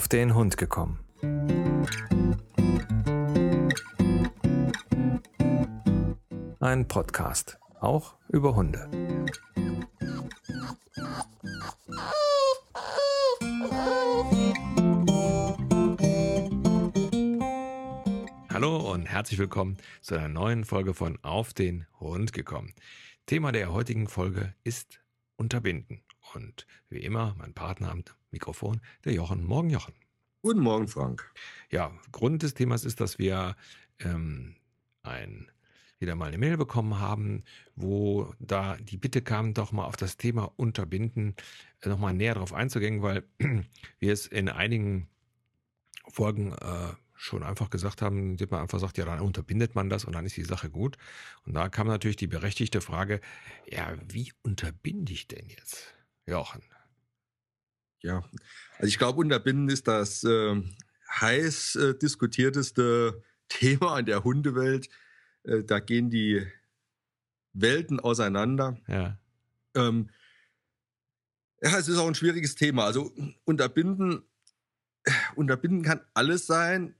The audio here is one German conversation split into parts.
auf den Hund gekommen. Ein Podcast, auch über Hunde. Hallo und herzlich willkommen zu einer neuen Folge von Auf den Hund gekommen. Thema der heutigen Folge ist Unterbinden. Und wie immer, mein Partner am Mikrofon, der Jochen. Morgen, Jochen. Guten Morgen, Frank. Ja, Grund des Themas ist, dass wir ähm, ein, wieder mal eine Mail bekommen haben, wo da die Bitte kam, doch mal auf das Thema Unterbinden äh, nochmal näher drauf einzugehen, weil wir es in einigen Folgen äh, schon einfach gesagt haben, indem man einfach sagt, ja, dann unterbindet man das und dann ist die Sache gut. Und da kam natürlich die berechtigte Frage, ja, wie unterbinde ich denn jetzt, Jochen? Ja, also ich glaube, unterbinden ist das äh, heiß äh, diskutierteste Thema in der Hundewelt. Äh, da gehen die Welten auseinander. Ja. Ähm, ja, es ist auch ein schwieriges Thema. Also unterbinden, unterbinden kann alles sein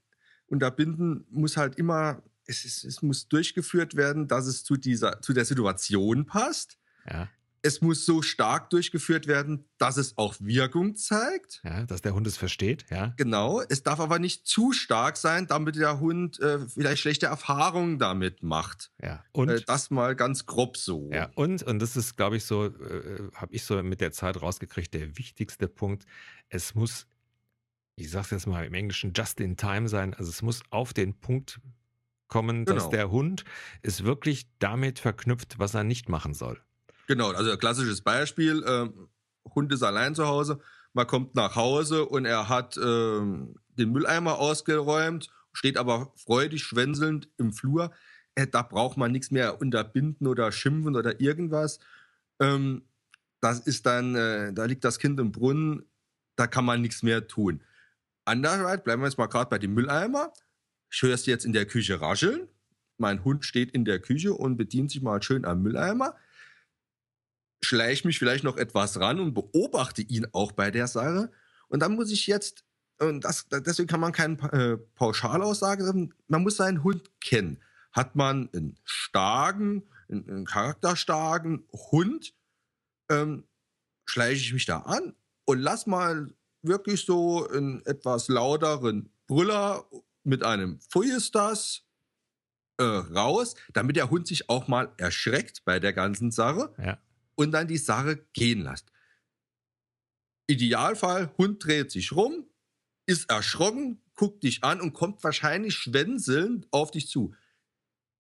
unterbinden muss halt immer, es, ist, es muss durchgeführt werden, dass es zu dieser, zu der Situation passt. Ja. Es muss so stark durchgeführt werden, dass es auch Wirkung zeigt. Ja, dass der Hund es versteht, ja. Genau. Es darf aber nicht zu stark sein, damit der Hund äh, vielleicht schlechte Erfahrungen damit macht. Ja. Und äh, das mal ganz grob so. Ja. Und und das ist, glaube ich, so, äh, habe ich so mit der Zeit rausgekriegt, der wichtigste Punkt. Es muss ich sag's jetzt mal im Englischen, just in time sein. Also es muss auf den Punkt kommen, genau. dass der Hund ist wirklich damit verknüpft, was er nicht machen soll. Genau, also klassisches Beispiel, äh, Hund ist allein zu Hause, man kommt nach Hause und er hat äh, den Mülleimer ausgeräumt, steht aber freudig schwänzelnd im Flur. Äh, da braucht man nichts mehr unterbinden oder schimpfen oder irgendwas. Ähm, das ist dann, äh, da liegt das Kind im Brunnen, da kann man nichts mehr tun. Andererseits bleiben wir jetzt mal gerade bei dem Mülleimer. Ich höre es jetzt in der Küche rascheln. Mein Hund steht in der Küche und bedient sich mal schön am Mülleimer. Schleiche mich vielleicht noch etwas ran und beobachte ihn auch bei der Sache. Und dann muss ich jetzt, und das, deswegen kann man keine äh, Pauschalaussage treffen, man muss seinen Hund kennen. Hat man einen starken, einen, einen charakterstarken Hund, ähm, schleiche ich mich da an und lass mal wirklich so einen etwas lauteren Brüller mit einem das äh, raus, damit der Hund sich auch mal erschreckt bei der ganzen Sache ja. Und dann die Sache gehen lässt. Idealfall, Hund dreht sich rum, ist erschrocken, guckt dich an und kommt wahrscheinlich schwänzelnd auf dich zu.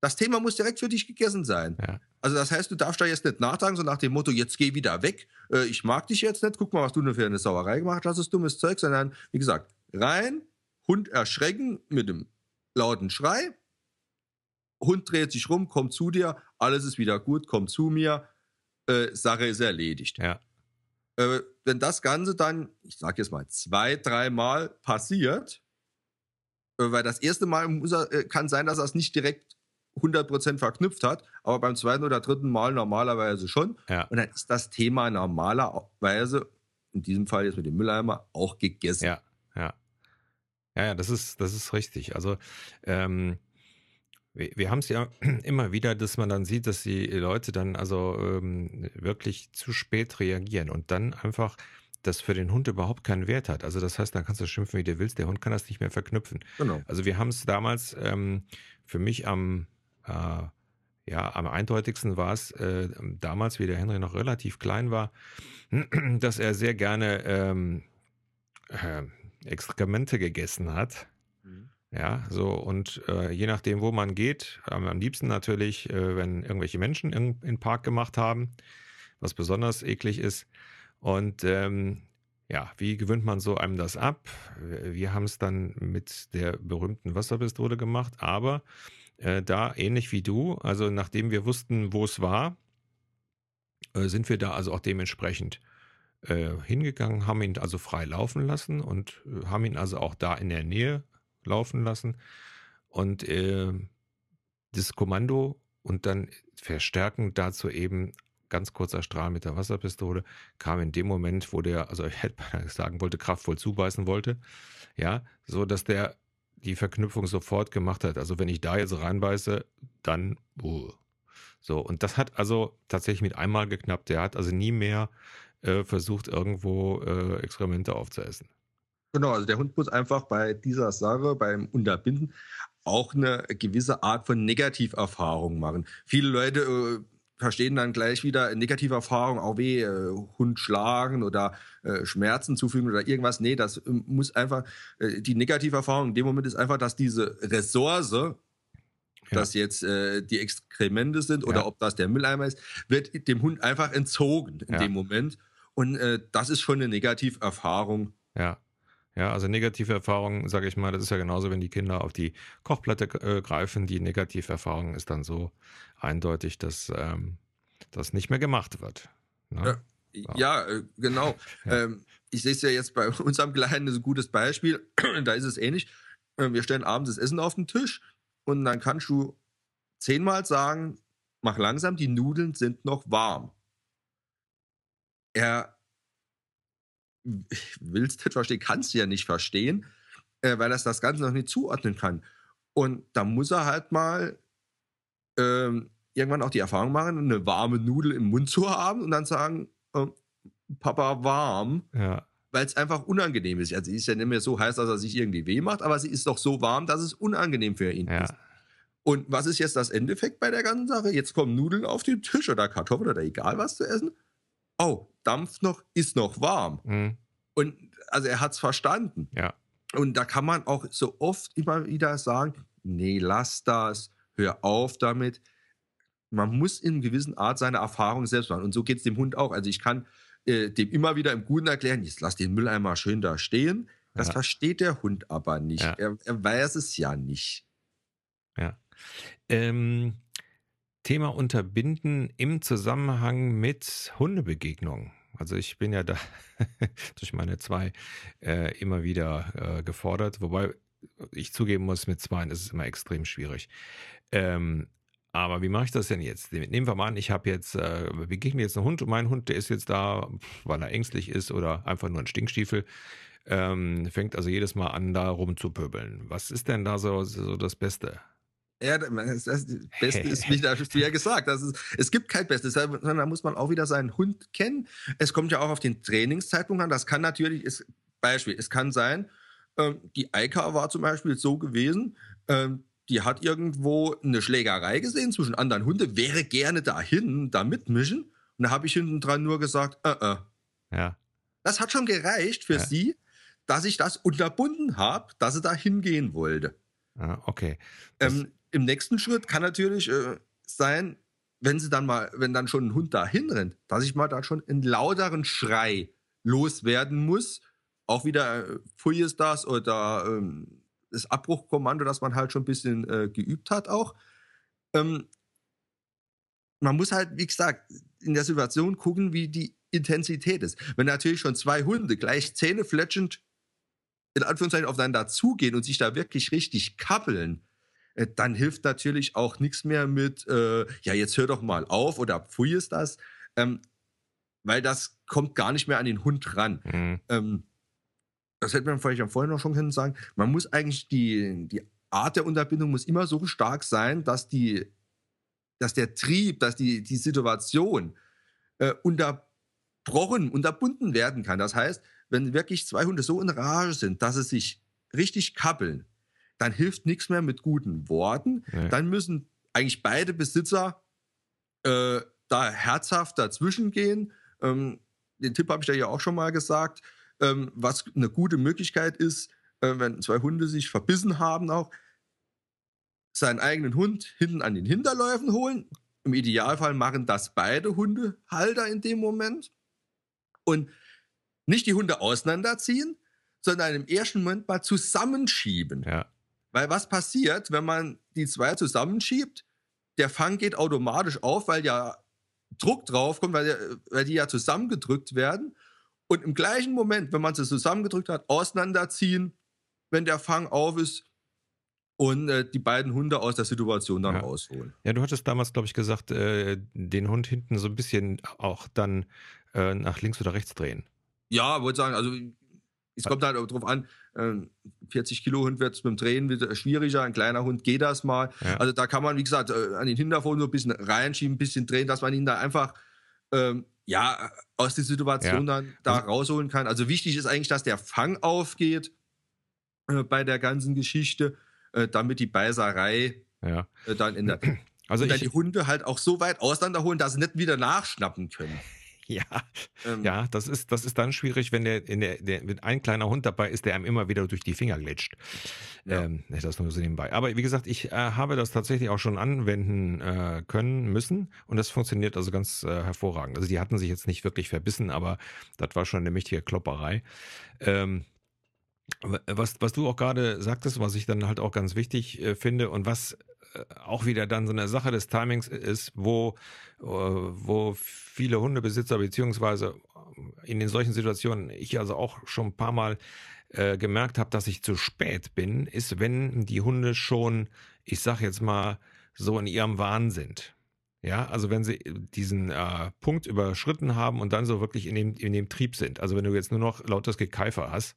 Das Thema muss direkt für dich gegessen sein. Ja. Also das heißt, du darfst da jetzt nicht nachtragen, so nach dem Motto, jetzt geh wieder weg, äh, ich mag dich jetzt nicht, guck mal, was du nur für eine Sauerei gemacht hast, das ist dummes Zeug, sondern wie gesagt, rein, Hund erschrecken mit dem lauten Schrei, Hund dreht sich rum, kommt zu dir, alles ist wieder gut, kommt zu mir, äh, Sache ist erledigt. Ja. Äh, wenn das Ganze dann, ich sag jetzt mal, zwei, dreimal passiert, äh, weil das erste Mal er, äh, kann sein, dass er es nicht direkt 100% verknüpft hat, aber beim zweiten oder dritten Mal normalerweise schon. Ja. Und dann ist das Thema normalerweise, in diesem Fall jetzt mit dem Mülleimer, auch gegessen. Ja, ja. Ja, ja, das ist, das ist richtig. Also, ähm, wir, wir haben es ja immer wieder, dass man dann sieht, dass die Leute dann also ähm, wirklich zu spät reagieren und dann einfach das für den Hund überhaupt keinen Wert hat. Also das heißt, dann kannst du schimpfen, wie du willst, der Hund kann das nicht mehr verknüpfen. Genau. Also wir haben es damals ähm, für mich am äh, ja, am eindeutigsten war es äh, damals, wie der Henry noch relativ klein war, dass er sehr gerne ähm, äh, Exkremente gegessen hat. Ja, so und äh, je nachdem, wo man geht, am, am liebsten natürlich, äh, wenn irgendwelche Menschen in, in Park gemacht haben, was besonders eklig ist. Und ähm, ja, wie gewöhnt man so einem das ab? Wir haben es dann mit der berühmten Wasserpistole gemacht, aber äh, da ähnlich wie du, also nachdem wir wussten, wo es war, äh, sind wir da also auch dementsprechend äh, hingegangen, haben ihn also frei laufen lassen und äh, haben ihn also auch da in der Nähe laufen lassen und äh, das Kommando und dann verstärken dazu eben ganz kurzer Strahl mit der Wasserpistole, kam in dem Moment, wo der, also ich hätte sagen wollte, kraftvoll zubeißen wollte, ja, so dass der die Verknüpfung sofort gemacht hat. Also wenn ich da jetzt reinbeiße, dann uh. so. Und das hat also tatsächlich mit einmal geknappt. Der hat also nie mehr äh, versucht, irgendwo äh, Experimente aufzuessen. Genau, also der Hund muss einfach bei dieser Sache, beim Unterbinden, auch eine gewisse Art von Negativerfahrung machen. Viele Leute äh, verstehen dann gleich wieder Negativerfahrung, auch weh, äh, Hund schlagen oder äh, Schmerzen zufügen oder irgendwas. Nee, das äh, muss einfach, äh, die Negativerfahrung in dem Moment ist einfach, dass diese Ressource, ja. dass jetzt äh, die Exkremente sind oder ja. ob das der Mülleimer ist, wird dem Hund einfach entzogen in ja. dem Moment. Und das ist schon eine Negativerfahrung. Ja. Ja, also negative Erfahrungen, sage ich mal, das ist ja genauso, wenn die Kinder auf die Kochplatte äh, greifen. Die negative Erfahrung ist dann so eindeutig, dass ähm, das nicht mehr gemacht wird. Ne? Ja, ja äh, genau. Ja. Ähm, ich sehe es ja jetzt bei unserem Kleinen, das ist ein gutes Beispiel. da ist es ähnlich. Äh, wir stellen abends das Essen auf den Tisch und dann kannst du zehnmal sagen, mach langsam, die Nudeln sind noch warm. Er willst nicht verstehen, kannst du ja nicht verstehen, äh, weil er das Ganze noch nicht zuordnen kann. Und da muss er halt mal ähm, irgendwann auch die Erfahrung machen, eine warme Nudel im Mund zu haben und dann sagen, äh, Papa warm. Ja. Weil es einfach unangenehm ist. Also sie ist ja nicht mehr so heiß, dass er sich irgendwie weh macht, aber sie ist doch so warm, dass es unangenehm für ihn ja. ist. Und was ist jetzt das Endeffekt bei der ganzen Sache? Jetzt kommen Nudeln auf den Tisch oder Kartoffeln oder egal was zu essen oh, dampft noch, ist noch warm. Mhm. Und also er hat es verstanden. Ja. Und da kann man auch so oft immer wieder sagen, nee, lass das, hör auf damit. Man muss in gewissen Art seine Erfahrung selbst machen. Und so geht es dem Hund auch. Also ich kann äh, dem immer wieder im Guten erklären, jetzt lass den Mülleimer schön da stehen. Das ja. versteht der Hund aber nicht. Ja. Er, er, weiß es ja nicht. Ja. Ähm, Thema Unterbinden im Zusammenhang mit Hundebegegnungen. Also ich bin ja da durch meine zwei äh, immer wieder äh, gefordert, wobei ich zugeben muss, mit zwei ist es immer extrem schwierig. Ähm, aber wie mache ich das denn jetzt? Nehmen wir mal an, ich habe jetzt, äh, begegne jetzt einen Hund und mein Hund, der ist jetzt da, weil er ängstlich ist oder einfach nur ein Stinkstiefel, ähm, fängt also jedes Mal an, da rumzupöbeln. Was ist denn da so, so das Beste? Ja, das, das Beste ist, wie du ja gesagt das ist, es gibt kein Bestes, sondern da muss man auch wieder seinen Hund kennen. Es kommt ja auch auf den Trainingszeitpunkt an. Das kann natürlich, ist, Beispiel, es kann sein, ähm, die Eika war zum Beispiel so gewesen, ähm, die hat irgendwo eine Schlägerei gesehen zwischen anderen Hunden, wäre gerne dahin, da mitmischen. Und da habe ich hinten dran nur gesagt, äh, äh. Ja. Das hat schon gereicht für ja. sie, dass ich das unterbunden habe, dass sie da hingehen wollte. Ah, okay. Ähm, im nächsten Schritt kann natürlich äh, sein, wenn sie dann mal, wenn dann schon ein Hund da hinrennt, dass ich mal da schon einen lauteren Schrei loswerden muss. Auch wieder äh, Pfui ist das oder ähm, das Abbruchkommando, das man halt schon ein bisschen äh, geübt hat auch. Ähm, man muss halt, wie gesagt, in der Situation gucken, wie die Intensität ist. Wenn natürlich schon zwei Hunde gleich zähnefletschend in Anführungszeichen aufeinander zugehen und sich da wirklich richtig kappeln, dann hilft natürlich auch nichts mehr mit, äh, ja, jetzt hör doch mal auf oder pfui ist das, ähm, weil das kommt gar nicht mehr an den Hund ran. Mhm. Ähm, das hätte man vielleicht am vorhin noch schon können sagen. Man muss eigentlich die, die Art der Unterbindung muss immer so stark sein, dass die, dass der Trieb, dass die, die Situation äh, unterbrochen, unterbunden werden kann. Das heißt, wenn wirklich zwei Hunde so in Rage sind, dass sie sich richtig kappeln, dann hilft nichts mehr mit guten Worten. Nee. Dann müssen eigentlich beide Besitzer äh, da herzhaft dazwischen gehen. Ähm, den Tipp habe ich da ja auch schon mal gesagt. Ähm, was eine gute Möglichkeit ist, äh, wenn zwei Hunde sich verbissen haben, auch seinen eigenen Hund hinten an den Hinterläufen holen. Im Idealfall machen das beide Hundehalter in dem Moment. Und nicht die Hunde auseinanderziehen, sondern im ersten Moment mal zusammenschieben. Ja. Weil was passiert, wenn man die zwei zusammenschiebt? Der Fang geht automatisch auf, weil ja Druck draufkommt, weil, der, weil die ja zusammengedrückt werden. Und im gleichen Moment, wenn man sie zusammengedrückt hat, auseinanderziehen, wenn der Fang auf ist und äh, die beiden Hunde aus der Situation dann Ja. rausholen. Ja, du hattest damals, glaube ich, gesagt, äh, den Hund hinten so ein bisschen auch dann äh, nach links oder rechts drehen. Ja, wollte sagen, also es kommt halt auch drauf an, ähm, 40 Kilo Hund wird es dem Drehen wieder schwieriger, ein kleiner Hund geht das mal. Ja. Also da kann man, wie gesagt, äh, an den Hinterpfoten so ein bisschen reinschieben, ein bisschen drehen, dass man ihn da einfach ähm, ja, aus der Situation dann da Also- rausholen kann. Also wichtig ist eigentlich, dass der Fang aufgeht äh, bei der ganzen Geschichte, äh, damit die Beißerei Ja. äh, dann in der Also und dann ich, die Hunde halt auch so weit auseinanderholen, dass sie nicht wieder nachschnappen können. Ja, Ähm, ja, das ist, das ist dann schwierig, wenn der, in der, der, wenn ein kleiner Hund dabei ist, der einem immer wieder durch die Finger glitscht. Ja. Ähm, das nur so nebenbei. Aber wie gesagt, ich äh, habe das tatsächlich auch schon anwenden äh, können müssen und das funktioniert also ganz äh, hervorragend. Also die hatten sich jetzt nicht wirklich verbissen, aber das war schon eine mächtige Klopperei. Ähm, was, was du auch gerade sagtest, was ich dann halt auch ganz wichtig äh, finde und was auch wieder dann so eine Sache des Timings ist, wo, äh, wo viele Hundebesitzer beziehungsweise in den solchen Situationen ich also auch schon ein paar Mal äh, gemerkt habe, dass ich zu spät bin, ist, wenn die Hunde schon, ich sag jetzt mal, so in ihrem Wahn sind. Ja, also wenn sie diesen äh, Punkt überschritten haben und dann so wirklich in dem, in dem Trieb sind. Also wenn du jetzt nur noch lautes Gekeifer hast,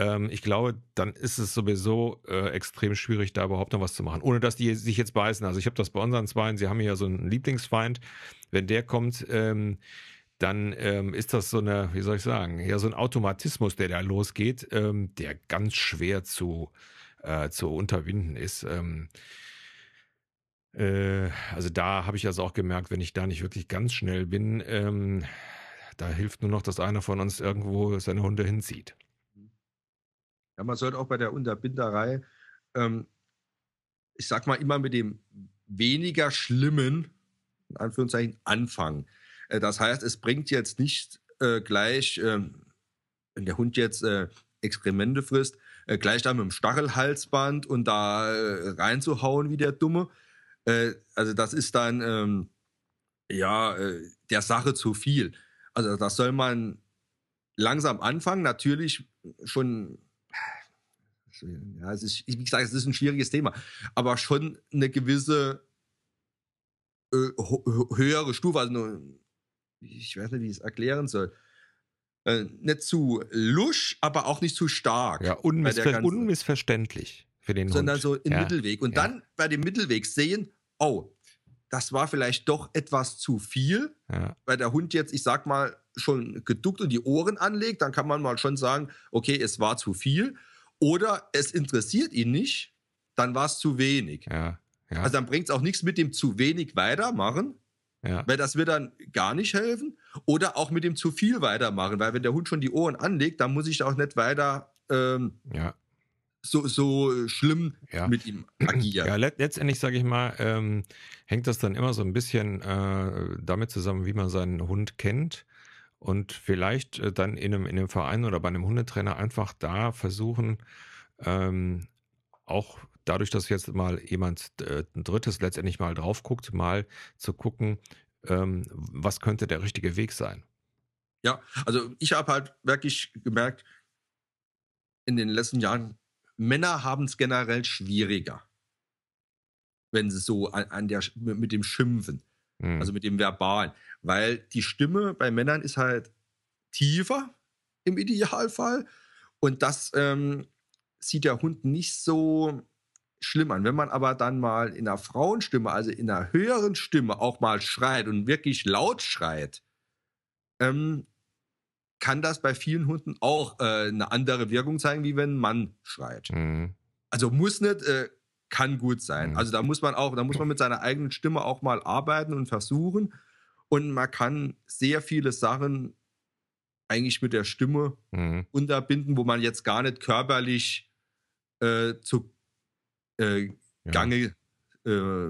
ähm, ich glaube, dann ist es sowieso äh, extrem schwierig, da überhaupt noch was zu machen, ohne dass die sich jetzt beißen. Also ich habe das bei unseren Zweien, sie haben hier so einen Lieblingsfeind. Wenn der kommt, ähm, dann ähm, ist das so eine, wie soll ich sagen, ja, so ein Automatismus, der da losgeht, ähm, der ganz schwer zu, äh, zu unterwinden ist. Ähm, äh, also da habe ich also auch gemerkt, wenn ich da nicht wirklich ganz schnell bin, ähm, da hilft nur noch, dass einer von uns irgendwo seine Hunde hinzieht. Ja, man sollte auch bei der Unterbinderei, ähm, ich sag mal, immer mit dem weniger Schlimmen, in Anführungszeichen, anfangen. Äh, das heißt, es bringt jetzt nicht äh, gleich, ähm, wenn der Hund jetzt äh, Exkremente frisst, äh, gleich da mit dem Stachelhalsband und da äh, reinzuhauen wie der Dumme. Äh, also das ist dann, ähm, ja, äh, der Sache zu viel. Also das soll man langsam anfangen, natürlich schon ja, es ist, wie gesagt, es ist ein schwieriges Thema, aber schon eine gewisse äh, höhere Stufe, also eine, ich weiß nicht, wie ich es erklären soll. Äh, nicht zu lusch, aber auch nicht zu stark. Ja, unmissver unmissverständlich für den sondern Hund. so im Ja, Mittelweg. Und ja. dann bei dem Mittelweg sehen, oh, das war vielleicht doch etwas zu viel, Ja, weil der Hund jetzt, ich sag mal, schon geduckt und die Ohren anlegt, dann kann man mal schon sagen, okay, es war zu viel. Oder es interessiert ihn nicht, dann war es zu wenig. ja, ja, Also dann bringt es auch nichts mit dem zu wenig weitermachen, ja. weil das wird dann gar nicht helfen. Oder auch mit dem zu viel weitermachen, weil wenn der Hund schon die Ohren anlegt, dann muss ich auch nicht weiter ähm, so, so schlimm Ja. mit ihm agieren. Ja, let letztendlich sage ich mal, ähm, hängt das dann immer so ein bisschen äh, damit zusammen, wie man seinen Hund kennt und vielleicht äh, dann in einem, in einem Verein oder bei einem Hundetrainer einfach da versuchen, ähm, auch dadurch, dass jetzt mal jemand äh, ein Drittes letztendlich mal drauf guckt, mal zu gucken, ähm, was könnte der richtige Weg sein. Ja, also ich habe halt wirklich gemerkt, in den letzten Jahren, Männer haben es generell schwieriger, wenn sie so an, an der mit dem Schimpfen, Hm. also mit dem Verbalen, weil die Stimme bei Männern ist halt tiefer im Idealfall und das ähm, sieht der Hund nicht so schlimm an. Wenn man aber dann mal in einer Frauenstimme, also in einer höheren Stimme auch mal schreit und wirklich laut schreit, ähm, kann das bei vielen Hunden auch äh, eine andere Wirkung zeigen, wie wenn ein Mann schreit. Hm. Also muss nicht, äh, kann gut sein. Mhm. Also da muss man auch, da muss man mit seiner eigenen Stimme auch mal arbeiten und versuchen. Und man kann sehr viele Sachen eigentlich mit der Stimme Hm. unterbinden, wo man jetzt gar nicht körperlich äh, zu äh, Ja. Gange äh,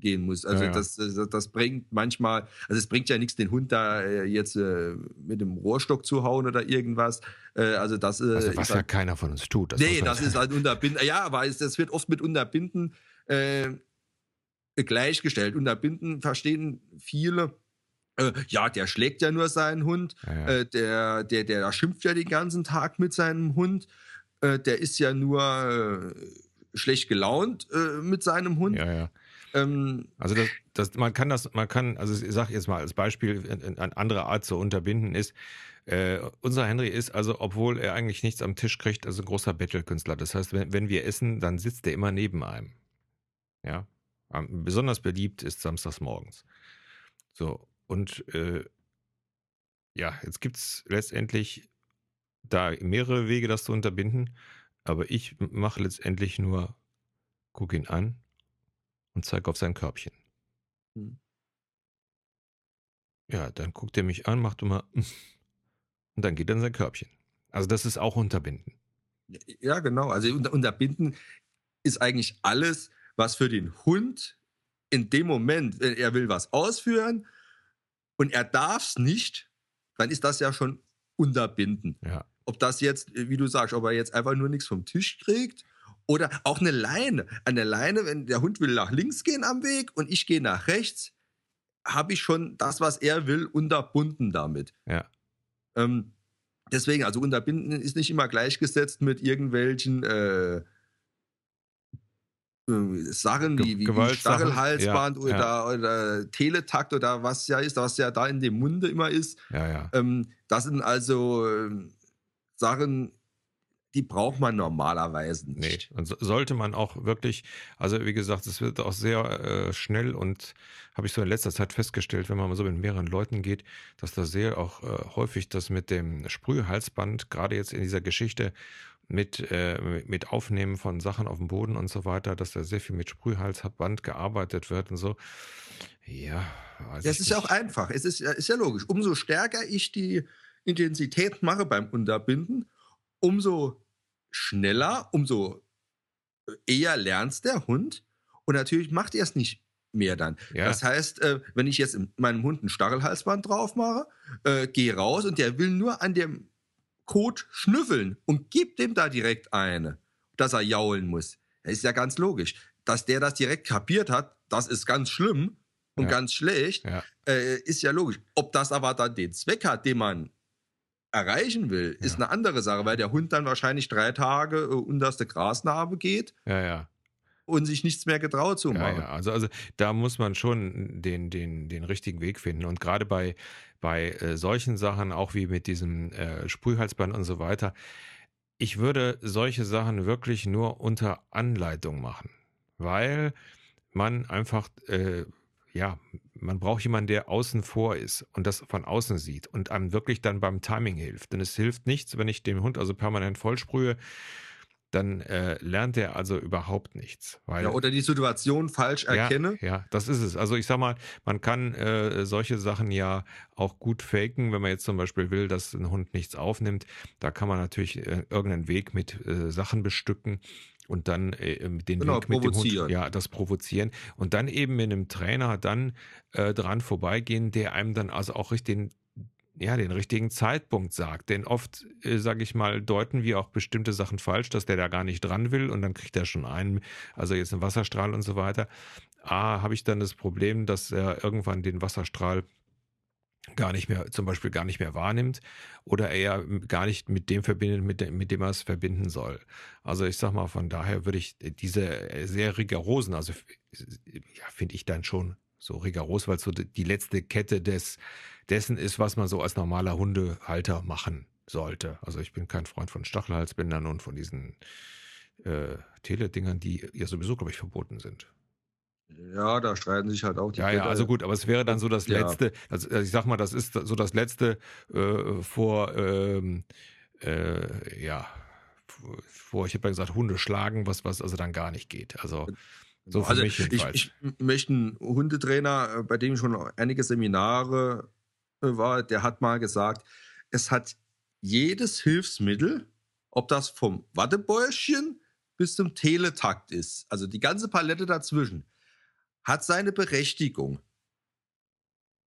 gehen muss. Also Ja, ja. Das, das, das bringt manchmal, also es bringt ja nichts, den Hund da äh, jetzt äh, mit dem Rohrstock zu hauen oder irgendwas. Äh, also das äh, Also, was ja halt, keiner von uns tut. nee, muss man- das ist halt Unterbinden. Ja, aber es, das wird oft mit Unterbinden gleichgestellt. Unterbinden verstehen viele. Ja, der schlägt ja nur seinen Hund. Ja, ja. Der, der, der schimpft ja den ganzen Tag mit seinem Hund. Der ist ja nur schlecht gelaunt mit seinem Hund. Ja, ja. Ähm, also das, das, man kann das, man kann, also ich sage jetzt mal als Beispiel, eine andere Art zu unterbinden ist, äh, unser Henry ist also, obwohl er eigentlich nichts am Tisch kriegt, also ein großer Battle-Künstler. Das heißt, wenn, wenn wir essen, dann sitzt er immer neben einem. Ja. Besonders beliebt ist samstags morgens. So, und äh, ja, jetzt gibt es letztendlich da mehrere Wege, das zu unterbinden, aber ich mache letztendlich nur, gucke ihn an und zeige auf sein Körbchen. Hm. Ja, dann guckt er mich an, macht immer und dann geht er in sein Körbchen. Also das ist auch Unterbinden. Ja, genau. Also Unterbinden ist eigentlich alles, was für den Hund in dem Moment, wenn er will was ausführen und er darf es nicht, dann ist das ja schon Unterbinden. Ja. Ob das jetzt, wie du sagst, ob er jetzt einfach nur nichts vom Tisch kriegt oder auch eine Leine. An der Leine, wenn der Hund will nach links gehen am Weg und ich gehe nach rechts, habe ich schon das, was er will, unterbunden damit. Ja. Ähm, deswegen, also unterbinden ist nicht immer gleichgesetzt mit irgendwelchen äh, äh, Sachen wie, wie, wie Stachelhalsband ja, oder, ja. oder, Teletakt oder was ja ist, was ja da in dem Munde immer ist. Ja, ja. Ähm, das sind also äh, Sachen, die braucht man normalerweise nicht. Nee, und so, sollte man auch wirklich, also wie gesagt, es wird auch sehr äh, schnell und habe ich so in letzter Zeit festgestellt, wenn man mal so mit mehreren Leuten geht, dass da sehr auch äh, häufig das mit dem Sprühhalsband, gerade jetzt in dieser Geschichte mit, äh, mit Aufnehmen von Sachen auf dem Boden und so weiter, dass da sehr viel mit Sprühhalsband gearbeitet wird und so. Ja, weiß das ist nicht. ja auch einfach. Es ist, ist ja logisch. Umso stärker ich die Intensität mache beim Unterbinden, umso schneller, umso eher lernt der Hund. Und natürlich macht er es nicht mehr dann. Ja. Das heißt, äh, wenn ich jetzt meinem Hund ein Stachelhalsband drauf mache, äh, gehe raus und der will nur an dem Code schnüffeln und gibt dem da direkt eine, dass er jaulen muss. Das ist ja ganz logisch. Dass der das direkt kapiert hat, das ist ganz schlimm und ja. ganz schlecht, ja. Äh, ist ja logisch. Ob das aber dann den Zweck hat, den man erreichen will, ist ja. eine andere Sache, weil der Hund dann wahrscheinlich drei Tage äh, unterste Grasnarbe geht. Ja, ja. Und sich nichts mehr getraut zu machen. Ja, ja. Also, also da muss man schon den, den, den richtigen Weg finden. Und gerade bei, bei äh, solchen Sachen, auch wie mit diesem äh, Sprühhalsband und so weiter, ich würde solche Sachen wirklich nur unter Anleitung machen, weil man einfach äh, ja, man braucht jemanden, der außen vor ist und das von außen sieht und einem wirklich dann beim Timing hilft. Denn es hilft nichts, wenn ich dem Hund also permanent vollsprühe, dann äh, lernt er also überhaupt nichts. Weil, ja, oder die Situation falsch erkenne. Ja, ja, das ist es. Also ich sag mal, man kann äh, solche Sachen ja auch gut faken, wenn man jetzt zum Beispiel will, dass ein Hund nichts aufnimmt. Da kann man natürlich äh, irgendeinen Weg mit äh, Sachen bestücken und dann äh, den genau, Weg mit dem Hund, ja, das provozieren und dann eben mit einem Trainer dann äh, dran vorbeigehen, der einem dann also auch richtig den, ja, den richtigen Zeitpunkt sagt. Denn oft, äh, sage ich mal, deuten wir auch bestimmte Sachen falsch, dass der da gar nicht dran will und dann kriegt er schon einen, also jetzt einen Wasserstrahl und so weiter. Ah, habe ich dann das Problem, dass er irgendwann den Wasserstrahl gar nicht mehr, zum Beispiel gar nicht mehr wahrnimmt oder er gar nicht mit dem verbindet, mit dem, mit dem er es verbinden soll. Also ich sag mal, von daher würde ich diese sehr rigorosen, also ja, finde ich dann schon so rigoros, weil es so die letzte Kette des, dessen ist, was man so als normaler Hundehalter machen sollte. Also ich bin kein Freund von Stachelhalsbändern und von diesen äh, Teledingern, die ja sowieso, glaube ich, verboten sind. Ja, da streiten sich halt auch die. Ja, ja, also gut, aber es wäre dann so das ja. letzte, also ich sag mal, das ist so das letzte äh, vor, ähm, äh, ja, vor, ich habe ja gesagt, Hunde schlagen, was, was also dann gar nicht geht. Also so für also mich jedenfalls. Ich, ich möchte einen Hundetrainer, äh, bei dem schon einige Seminare äh, war, der hat mal gesagt, es hat jedes Hilfsmittel, ob das vom Wattebäuschen bis zum Teletakt ist, also die ganze Palette dazwischen, hat seine Berechtigung.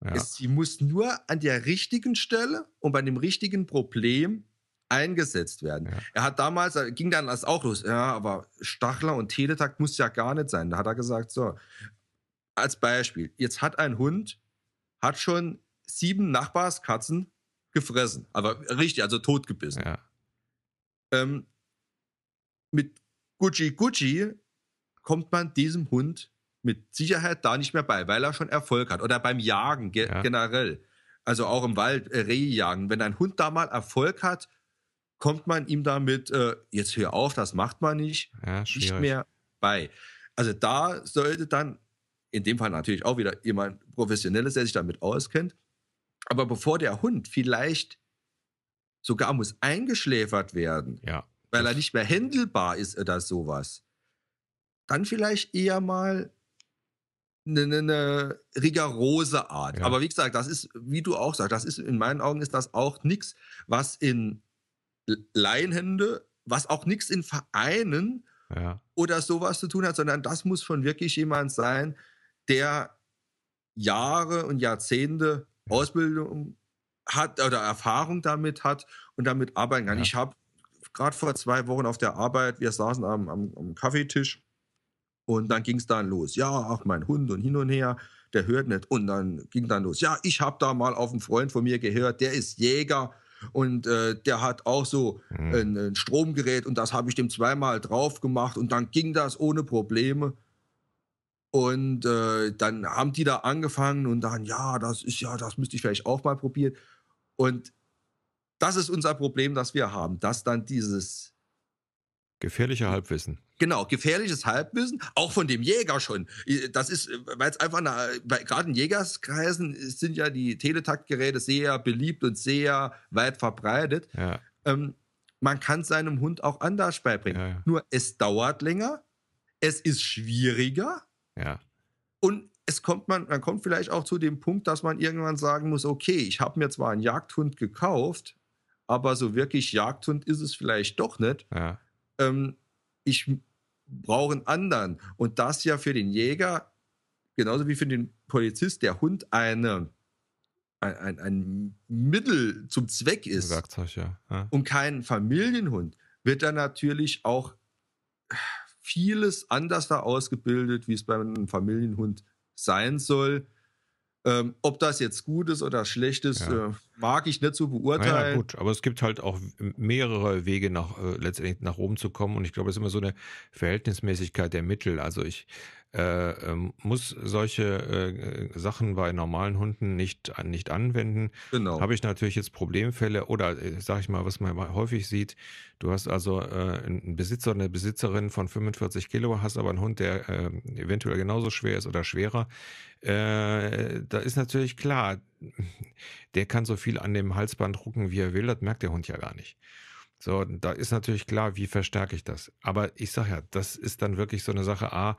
Ja. Es, sie muss nur an der richtigen Stelle und bei dem richtigen Problem eingesetzt werden. Ja. Er hat damals, er ging dann das auch los, ja, aber Stachler und Teletakt muss ja gar nicht sein. Da hat er gesagt, so, als Beispiel, jetzt hat ein Hund, hat schon sieben Nachbarskatzen gefressen, aber richtig, also totgebissen. Ja. Ähm, mit Gucci Gucci kommt man diesem Hund mit Sicherheit da nicht mehr bei, weil er schon Erfolg hat. Oder beim Jagen ge ja. generell. Also auch im Wald, äh, Rehjagen. Wenn ein Hund da mal Erfolg hat, kommt man ihm damit, äh, jetzt hör auf, das macht man nicht, ja, nicht mehr bei. Also da sollte dann, in dem Fall natürlich auch wieder jemand Professionelles, der sich damit auskennt. Aber bevor der Hund vielleicht sogar muss eingeschläfert werden, ja. weil er nicht mehr händelbar ist oder sowas, dann vielleicht eher mal eine, eine rigorose Art. Ja. Aber wie gesagt, das ist, wie du auch sagst, das ist in meinen Augen ist das auch nichts, was in Laienhände, was auch nichts in Vereinen ja. oder sowas zu tun hat, sondern das muss schon wirklich jemand sein, der Jahre und Jahrzehnte ja. Ausbildung hat oder Erfahrung damit hat und damit arbeiten kann. Ich habe gerade vor zwei Wochen auf der Arbeit, wir saßen am, am, am Kaffeetisch und dann ging es dann los. Ja, ach, mein Hund und hin und her, der hört nicht. Und dann ging dann los. Ja, ich habe da mal auf einen Freund von mir gehört, der ist Jäger und äh, der hat auch so mhm. ein, ein, Stromgerät und das habe ich dem zweimal drauf gemacht und dann ging das ohne Probleme. Und äh, dann haben die da angefangen und dann, ja, das ist ja, das müsste ich vielleicht auch mal probieren. Und das ist unser Problem, das wir haben, dass dann dieses gefährliche Halbwissen Genau, gefährliches Halbwissen, auch von dem Jäger schon. Das ist, weil es einfach, gerade in Jägerskreisen sind ja die Teletaktgeräte sehr beliebt und sehr weit verbreitet. Ja. Ähm, man kann seinem Hund auch anders beibringen. Ja, ja. Nur es dauert länger, es ist schwieriger. Ja. Und es kommt man, man kommt vielleicht auch zu dem Punkt, dass man irgendwann sagen muss, okay, ich habe mir zwar einen Jagdhund gekauft, aber so wirklich Jagdhund ist es vielleicht doch nicht. Ja. Ähm, ich brauchen anderen. Und das ja für den Jäger, genauso wie für den Polizist, der Hund eine, ein, ein, ein Mittel zum Zweck ist. Werkzeug, ja. ja. Und kein Familienhund, wird dann natürlich auch vieles anders da ausgebildet, wie es bei einem Familienhund sein soll. Ähm, ob das jetzt gut ist oder schlecht ist, ja. äh, mag ich nicht so beurteilen. Ja, gut, aber es gibt halt auch mehrere Wege nach äh, letztendlich nach oben zu kommen und ich glaube, es ist immer so eine Verhältnismäßigkeit der Mittel. Also ich äh, ähm, muss solche äh, Sachen bei normalen Hunden nicht, nicht anwenden. Genau. Habe ich natürlich jetzt Problemfälle oder äh, sage ich mal, was man häufig sieht, du hast also äh, einen Besitzer, eine Besitzerin von 45 Kilo, hast aber einen Hund, der äh, eventuell genauso schwer ist oder schwerer. Äh, da ist natürlich klar, der kann so viel an dem Halsband rucken, wie er will, das merkt der Hund ja gar nicht. So, da ist natürlich klar, wie verstärke ich das. Aber ich sage ja, das ist dann wirklich so eine Sache, A,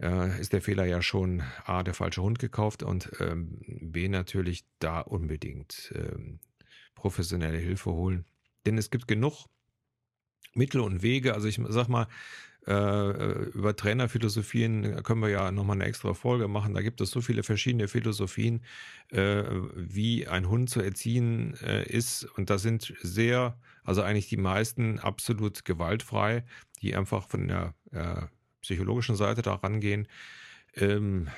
äh, ist der Fehler ja schon A, der falsche Hund gekauft und ähm, B, natürlich da unbedingt ähm, professionelle Hilfe holen. Denn es gibt genug Mittel und Wege. Also ich sag mal, äh, über Trainerphilosophien können wir ja nochmal eine extra Folge machen. Da gibt es so viele verschiedene Philosophien, äh, wie ein Hund zu erziehen äh, ist. Und da sind sehr, also eigentlich die meisten absolut gewaltfrei, die einfach von der äh, psychologischen Seite da rangehen. Ähm,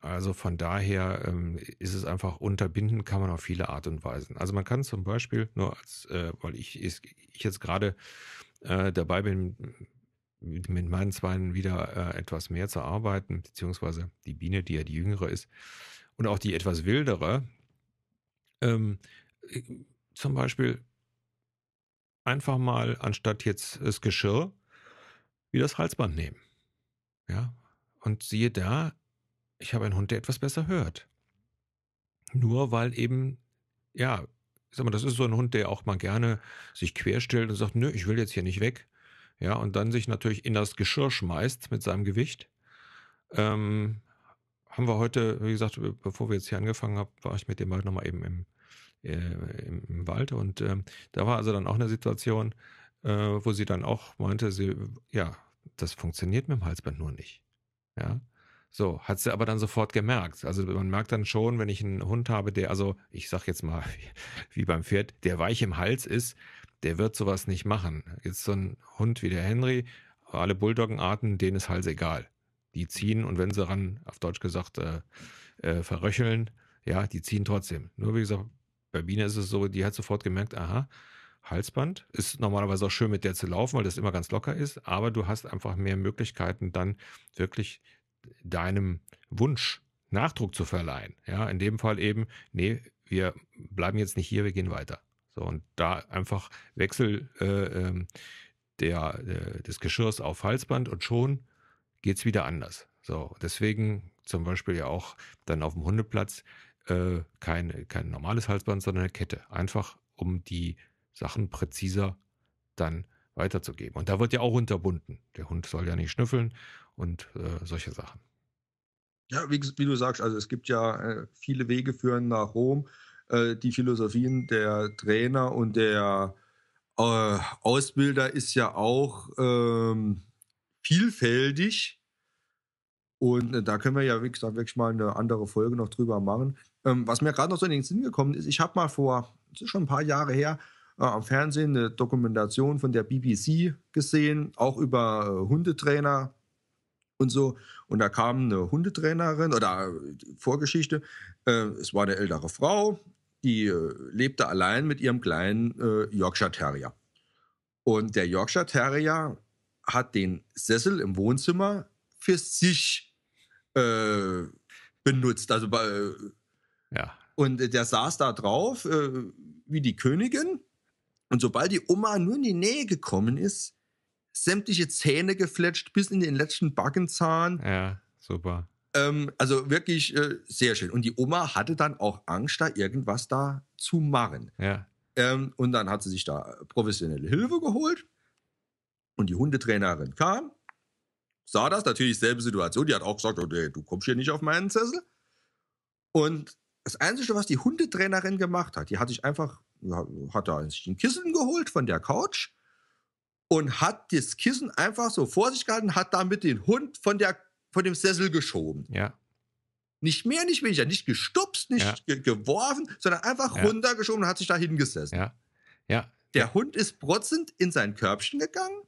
also von daher ähm, ist es einfach unterbinden kann man auf viele Art und Weisen. Also man kann zum Beispiel nur als, äh, weil ich, ich jetzt gerade äh, dabei bin, mit, mit meinen Zweien wieder äh, etwas mehr zu arbeiten, beziehungsweise die Biene, die ja die jüngere ist, und auch die etwas wildere. Ähm, zum Beispiel einfach mal anstatt jetzt das Geschirr wie das Halsband nehmen. Ja, und siehe da, ich habe einen Hund, der etwas besser hört. Nur weil eben, ja, ich sag mal, das ist so ein Hund, der auch mal gerne sich querstellt und sagt, nö, ich will jetzt hier nicht weg. Ja, und dann sich natürlich in das Geschirr schmeißt mit seinem Gewicht. Ähm, haben wir heute, wie gesagt, bevor wir jetzt hier angefangen haben, war ich mit dem halt nochmal eben im, äh, im, Wald und ähm, da war also dann auch eine Situation, äh, wo sie dann auch meinte, sie, ja, das funktioniert mit dem Halsband nur nicht. Ja. So, hat sie aber dann sofort gemerkt. Also man merkt dann schon, wenn ich einen Hund habe, der, also ich sag jetzt mal, wie beim Pferd, der weich im Hals ist, der wird sowas nicht machen. Jetzt so ein Hund wie der Henry, alle Bulldoggenarten, denen ist Hals egal. Die ziehen und wenn sie ran, auf Deutsch gesagt, äh, äh, verröcheln, ja, die ziehen trotzdem. Nur wie gesagt, bei Biene ist es so, die hat sofort gemerkt, aha, Halsband. Ist normalerweise auch schön mit der zu laufen, weil das immer ganz locker ist, aber du hast einfach mehr Möglichkeiten, dann wirklich deinem Wunsch Nachdruck zu verleihen. Ja, in dem Fall eben, nee, wir bleiben jetzt nicht hier, wir gehen weiter. So, und da einfach Wechsel äh, ähm, der, äh, des Geschirrs auf Halsband und schon geht's wieder anders. So, deswegen zum Beispiel ja auch dann auf dem Hundeplatz äh, kein, kein normales Halsband, sondern eine Kette. Einfach um die Sachen präziser dann weiterzugeben. Und da wird ja auch unterbunden. Der Hund soll ja nicht schnüffeln und äh, solche Sachen. Ja, wie, wie, du sagst, also es gibt ja äh, viele Wege führen nach Rom. Äh, die Philosophien der Trainer und der äh, Ausbilder ist ja auch ähm, vielfältig. Und äh, da können wir ja, wie gesagt, wirklich mal eine andere Folge noch drüber machen. Ähm, was mir gerade noch so in den Sinn gekommen ist, ich habe mal vor, das ist schon ein paar Jahre her, äh, am Fernsehen eine Dokumentation von der BBC gesehen, auch über äh, Hundetrainer und so. Und da kam eine Hundetrainerin oder äh, Vorgeschichte. Äh, es war eine ältere Frau, die äh, lebte allein mit ihrem kleinen äh, Yorkshire Terrier. Und der Yorkshire Terrier hat den Sessel im Wohnzimmer für sich äh, benutzt. Also bei, ja. Und der saß da drauf wie die Königin und sobald die Oma nur in die Nähe gekommen ist, sämtliche Zähne gefletscht bis in den letzten Backenzahn. Ja, super. Ähm, also wirklich äh, sehr schön. Und die Oma hatte dann auch Angst, da irgendwas da zu machen. Ja. Ähm, und dann hat sie sich da professionelle Hilfe geholt. Und die Hundetrainerin kam, sah das, natürlich selbe Situation. Die hat auch gesagt, okay, du kommst hier nicht auf meinen Sessel. Und das Einzige, was die Hundetrainerin gemacht hat, die hat sich einfach hat da sich ein Kissen geholt von der Couch und hat das Kissen einfach so vor sich gehalten, hat damit den Hund von, der, von dem Sessel geschoben. Ja. Nicht mehr, nicht weniger, nicht gestupst, nicht ja. ge geworfen, sondern einfach ja. runtergeschoben und hat sich da hingesessen. Ja. Ja. Der. Hund ist protzend in sein Körbchen gegangen.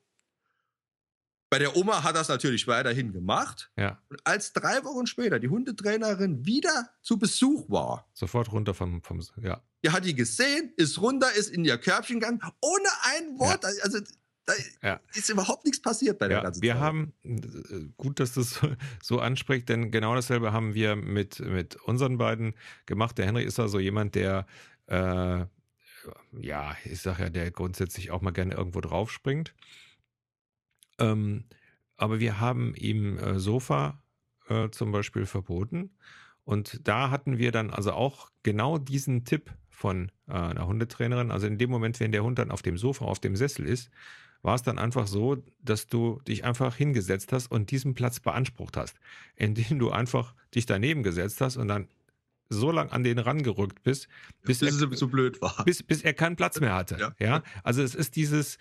Bei der Oma hat das natürlich weiterhin gemacht. Ja. Und als drei Wochen später die Hundetrainerin wieder zu Besuch war. Sofort runter vom, vom ja. Die hat die gesehen, ist runter, ist in ihr Körbchen gegangen, ohne ein Wort. Ja. Also da ja. ist überhaupt nichts passiert bei der ja, ganzen Wir Zeit. haben, äh, gut, dass das so anspricht, denn genau dasselbe haben wir mit, mit unseren beiden gemacht. Der Henry ist also jemand, der, äh, ja, ich sag ja, der grundsätzlich auch mal gerne irgendwo draufspringt. Ähm, aber wir haben ihm äh, Sofa äh, zum Beispiel verboten. Und da hatten wir dann also auch genau diesen Tipp von äh, einer Hundetrainerin. Also in dem Moment, wenn der Hund dann auf dem Sofa, auf dem Sessel ist, war es dann einfach so, dass du dich einfach hingesetzt hast und diesen Platz beansprucht hast, indem du einfach dich daneben gesetzt hast und dann so lang an den rangerückt bist, bis, bis er so blöd war. Bis, bis er keinen Platz mehr hatte. Ja. ja? Also es ist dieses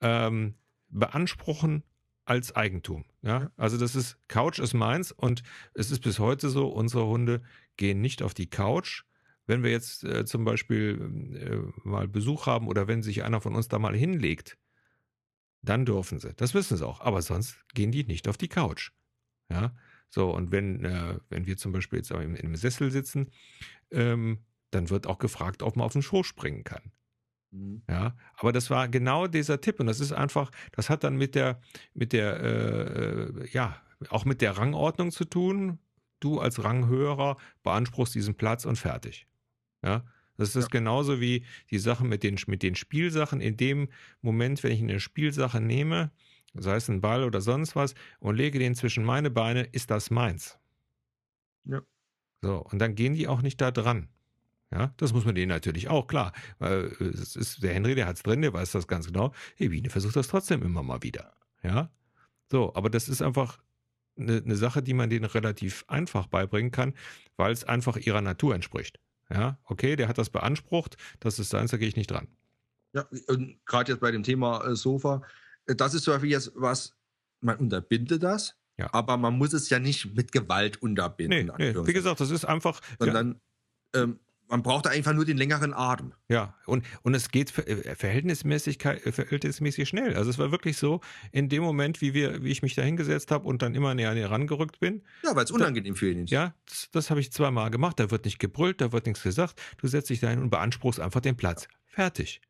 ähm, Beanspruchen als Eigentum. Ja? Also das ist, Couch ist meins und es ist bis heute so, unsere Hunde gehen nicht auf die Couch, wenn wir jetzt äh, zum Beispiel äh, mal Besuch haben oder wenn sich einer von uns da mal hinlegt, dann dürfen sie. Das wissen sie auch. Aber sonst gehen die nicht auf die Couch. Ja, so und wenn äh, wenn wir zum Beispiel jetzt in, in einem Sessel sitzen, ähm, dann wird auch gefragt, ob man auf den Schoß springen kann. Mhm. Ja, aber das war genau dieser Tipp und das ist einfach, das hat dann mit der mit der äh, ja auch mit der Rangordnung zu tun. Du als Ranghöherer beanspruchst diesen Platz und fertig. Ja, das ist ja. genauso wie die Sachen mit den, mit den Spielsachen. In dem Moment, wenn ich eine Spielsache nehme, sei es ein Ball oder sonst was, und lege den zwischen meine Beine, ist das meins. Ja. So, und dann gehen die auch nicht da dran. Ja, das muss man denen natürlich auch, klar. Weil es ist der Henry, der hat es drin, der weiß das ganz genau. Hey, Biene versucht das trotzdem immer mal wieder. Ja. So, aber das ist einfach eine, eine Sache, die man denen relativ einfach beibringen kann, weil es einfach ihrer Natur entspricht. Ja, okay, der hat das beansprucht, das ist seins, da gehe ich nicht dran. Ja, und gerade jetzt bei dem Thema äh, Sofa, äh, das ist zum Beispiel jetzt was, man unterbindet das, ja. aber man muss es ja nicht mit Gewalt unterbinden. Nee, nee. Wie gesagt, das ist einfach. Sondern ja. ähm, man braucht einfach nur den längeren Atem. Ja, und, und es geht äh, verhältnismäßig, äh, verhältnismäßig schnell. Also es war wirklich so, in dem Moment, wie wir, wie ich mich da hingesetzt habe und dann immer näher, näher rangerückt bin. Ja, weil es unangenehm da, für ihn ist. Ja, das, das habe ich zweimal gemacht. Da wird nicht gebrüllt, da wird nichts gesagt. Du setzt dich da hin und beanspruchst einfach den Platz. Fertig.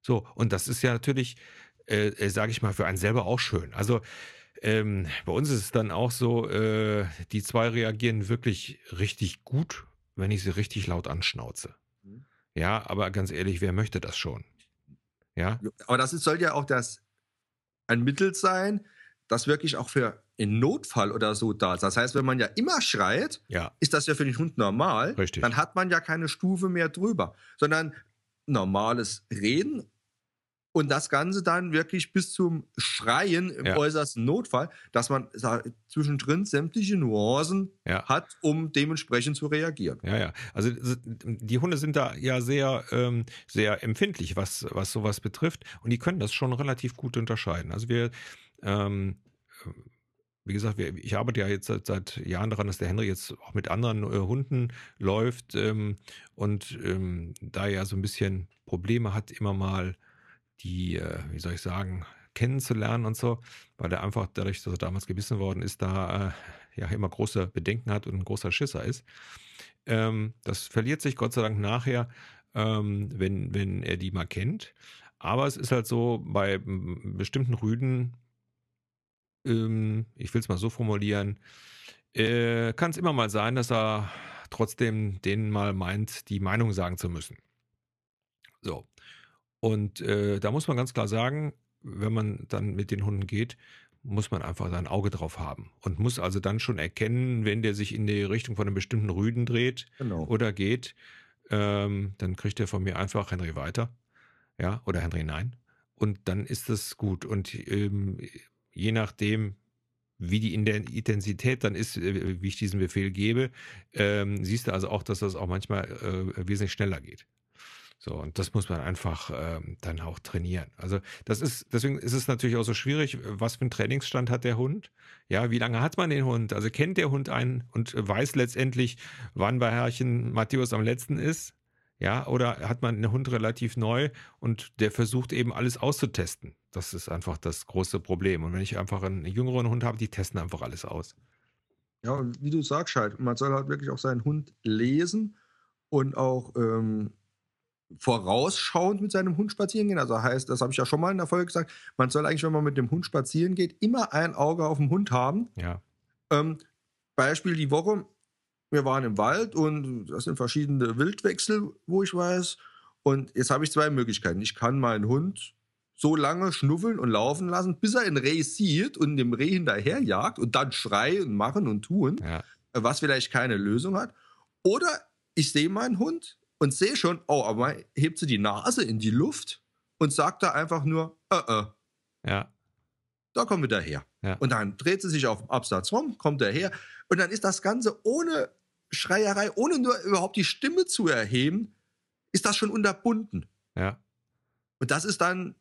So, und das ist ja natürlich, äh, äh sage ich mal, für einen selber auch schön. Also ähm, bei uns ist es dann auch so, äh, die zwei reagieren wirklich richtig gut, wenn ich sie richtig laut anschnauze. Mhm. Ja, aber ganz ehrlich, wer möchte das schon? Ja. Aber das ist, soll ja auch das ein Mittel sein, das wirklich auch für einen Notfall oder so da ist. Das heißt, wenn man ja immer schreit, ja. ist das ja für den Hund normal. Richtig. Dann hat man ja keine Stufe mehr drüber, sondern normales Reden und das Ganze dann wirklich bis zum Schreien im ja. äußersten Notfall, dass man zwischendrin sämtliche Nuancen ja. hat, um dementsprechend zu reagieren. Ja, ja. Also die Hunde sind da ja sehr, ähm, sehr empfindlich, was, was sowas betrifft. Und die können das schon relativ gut unterscheiden. Also wir, ähm, wie gesagt, wir, ich arbeite ja jetzt seit, seit, Jahren daran, dass der Henry jetzt auch mit anderen äh, Hunden läuft ähm, und ähm, da ja so ein bisschen Probleme hat, immer mal die, äh, wie soll ich sagen, kennenzulernen und so, weil er einfach dadurch, dass er damals gebissen worden ist, da äh, ja immer große Bedenken hat und ein großer Schisser ist. Ähm, das verliert sich Gott sei Dank nachher, ähm, wenn, wenn er die mal kennt. Aber es ist halt so, bei bestimmten Rüden, ähm, ich will es mal so formulieren, äh, kann es immer mal sein, dass er trotzdem denen mal meint, die Meinung sagen zu müssen. So. Und äh, da muss man ganz klar sagen, wenn man dann mit den Hunden geht, muss man einfach sein Auge drauf haben und muss also dann schon erkennen, wenn der sich in die Richtung von einem bestimmten Rüden dreht genau. oder geht, ähm, dann kriegt er von mir einfach Henry weiter, ja, oder Henry nein. Und dann ist das gut. Und ähm, je nachdem, wie die Intensität dann ist, äh, wie ich diesen Befehl gebe, ähm, siehst du also auch, dass das auch manchmal äh, wesentlich schneller geht. So, und das muss man einfach ähm, dann auch trainieren. Also das ist, deswegen ist es natürlich auch so schwierig, was für einen Trainingsstand hat der Hund? Ja, wie lange hat man den Hund? Also kennt der Hund einen und weiß letztendlich, wann bei Herrchen Matthäus am letzten ist? Ja, oder hat man einen Hund relativ neu und der versucht eben alles auszutesten? Das ist einfach das große Problem. Und wenn ich einfach einen jüngeren Hund habe, die testen einfach alles aus. Ja, wie du sagst halt, man soll halt wirklich auch seinen Hund lesen und auch ähm, vorausschauend mit seinem Hund spazieren gehen. Also heißt, das habe ich ja schon mal in der Folge gesagt, man soll eigentlich, wenn man mit dem Hund spazieren geht, immer ein Auge auf dem Hund haben. Ja. Ähm, Beispiel die Woche, wir waren im Wald und das sind verschiedene Wildwechsel, wo ich weiß. Und jetzt habe ich zwei Möglichkeiten. Ich kann meinen Hund so lange schnuffeln und laufen lassen, bis er ein Reh sieht und dem Reh hinterherjagt und dann schreien, machen und tun, ja. was vielleicht keine Lösung hat. Oder ich sehe meinen Hund, und sehe schon, oh, aber hebt sie die Nase in die Luft und sagt da einfach nur, äh, äh. Ja. Da kommt wieder her. Ja. Und dann dreht sie sich auf dem Absatz rum, kommt er her. Und dann ist das Ganze ohne Schreierei, ohne nur überhaupt die Stimme zu erheben, ist das schon unterbunden. Ja. Und das ist dann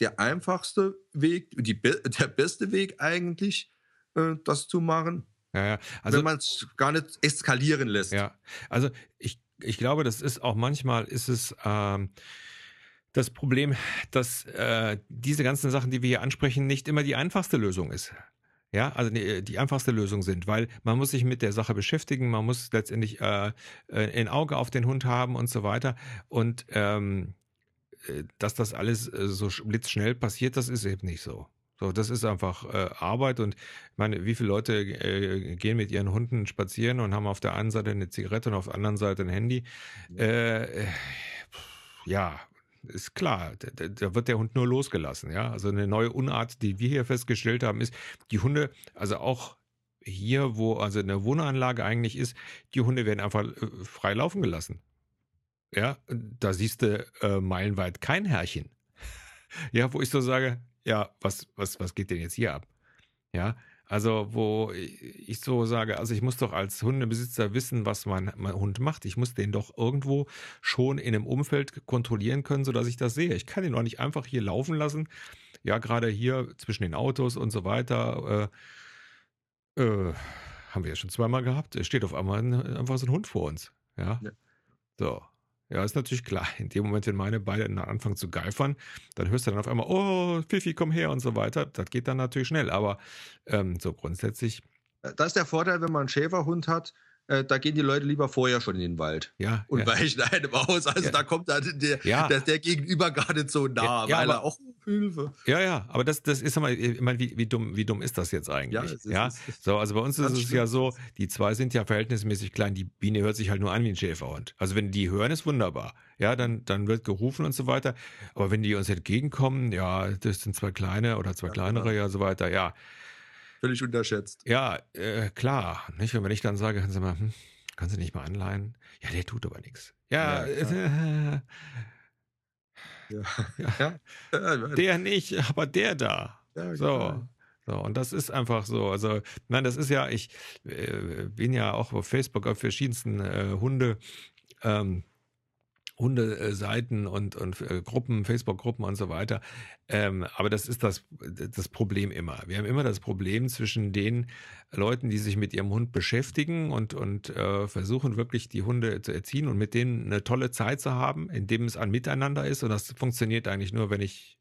der einfachste Weg, die, der beste Weg eigentlich, äh, das zu machen. Ja, ja. Also, wenn man es gar nicht eskalieren lässt. Ja, also ich ich glaube, das ist auch manchmal ist es ähm, das Problem, dass äh, diese ganzen Sachen, die wir hier ansprechen, nicht immer die einfachste Lösung ist. Ja, also die, die einfachste Lösung sind, weil man muss sich mit der Sache beschäftigen, man muss letztendlich äh, äh ein Auge auf den Hund haben und so weiter. Und ähm, äh, dass das alles äh, so blitzschnell passiert, das ist eben nicht so. So, das ist einfach äh, Arbeit und ich meine, wie viele Leute äh, gehen mit ihren Hunden spazieren und haben auf der einen Seite eine Zigarette und auf der anderen Seite ein Handy. Äh, ja, ist klar, da, da, wird der Hund nur losgelassen, ja. Also eine neue Unart, die wir hier festgestellt haben, ist, die Hunde, also auch hier, wo also eine Wohnanlage eigentlich ist, die Hunde werden einfach äh, frei laufen gelassen. Ja, da siehst du äh, meilenweit kein Herrchen. ja, wo ich so sage, ja, was, was, was geht denn jetzt hier ab? Ja, also wo ich so sage, also ich muss doch als Hundebesitzer wissen, was mein, mein Hund macht. Ich muss den doch irgendwo schon in einem Umfeld kontrollieren können, sodass ich das sehe. Ich kann ihn doch nicht einfach hier laufen lassen. Ja, gerade hier zwischen den Autos und so weiter. Äh, äh, haben wir ja schon zweimal gehabt. Es steht auf einmal ein, einfach so ein Hund vor uns. Ja. ja. So. Ja, ist natürlich klar. In dem Moment, wenn meine beiden anfangen zu geifern, dann hörst du dann auf einmal, oh, Fifi, komm her und so weiter. Das geht dann natürlich schnell. Aber ähm, so grundsätzlich. Das ist der Vorteil, wenn man einen Schäferhund hat. Äh, da gehen die Leute lieber vorher schon in den Wald Ja, und ja. weichen einem aus. Also Ja. da kommt dann der, Ja. der, der Gegenüber gar nicht so nah, Ja, ja, weil er aber- auch Hilfe. Ja, ja, aber das, das ist immer, ich meine, wie, wie, dumm, wie dumm ist das jetzt eigentlich? Ja, ist- ja? ist- so, also bei uns ist es ja so, die zwei sind ja verhältnismäßig klein, die Biene hört sich halt nur an wie ein Schäferhund. Also wenn die hören, ist wunderbar. Ja, dann, dann wird gerufen und so weiter. Aber wenn die uns entgegenkommen, ja, das sind zwei kleine oder zwei kleinere, ja, so weiter, ja. Völlig unterschätzt. Ja, äh, klar, nicht? Wenn ich dann sage, können Sie mal, hm, können Sie nicht mal anleihen? Ja, der tut aber nichts. Ja, Ja, äh, Ja. Ja. Der nicht, aber der da. ja, So. genau. So, und das ist einfach so. Also, nein, das ist ja, ich äh, bin ja auch auf Facebook auf verschiedensten äh, Hunde, ähm, Hundeseiten und, und äh, Gruppen, Facebook-Gruppen und so weiter. Ähm, aber das ist das, das Problem immer. Wir haben immer das Problem zwischen den Leuten, die sich mit ihrem Hund beschäftigen und, und äh, versuchen wirklich die Hunde zu erziehen und mit denen eine tolle Zeit zu haben, indem es ein Miteinander ist. Und das funktioniert eigentlich nur, wenn ich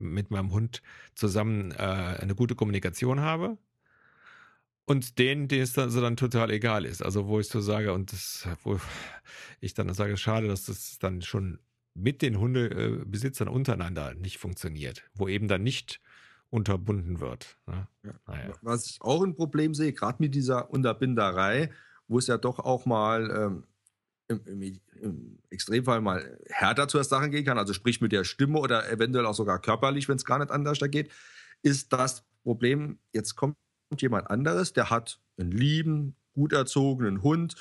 mit meinem Hund zusammen äh, eine gute Kommunikation habe. Und denen, denen es dann, so dann total egal ist. Also wo ich so sage, und das, wo ich dann sage, schade, dass das dann schon mit den Hundebesitzern untereinander nicht funktioniert, wo eben dann nicht unterbunden wird. Ne? Ja. Naja. Was ich auch ein Problem sehe, gerade mit dieser Unterbinderei, wo es ja doch auch mal ähm, im, im, im Extremfall mal härter zur Sache gehen kann, also sprich mit der Stimme oder eventuell auch sogar körperlich, wenn es gar nicht anders da geht, ist das Problem, jetzt kommt jemand anderes, der hat einen lieben, gut erzogenen Hund,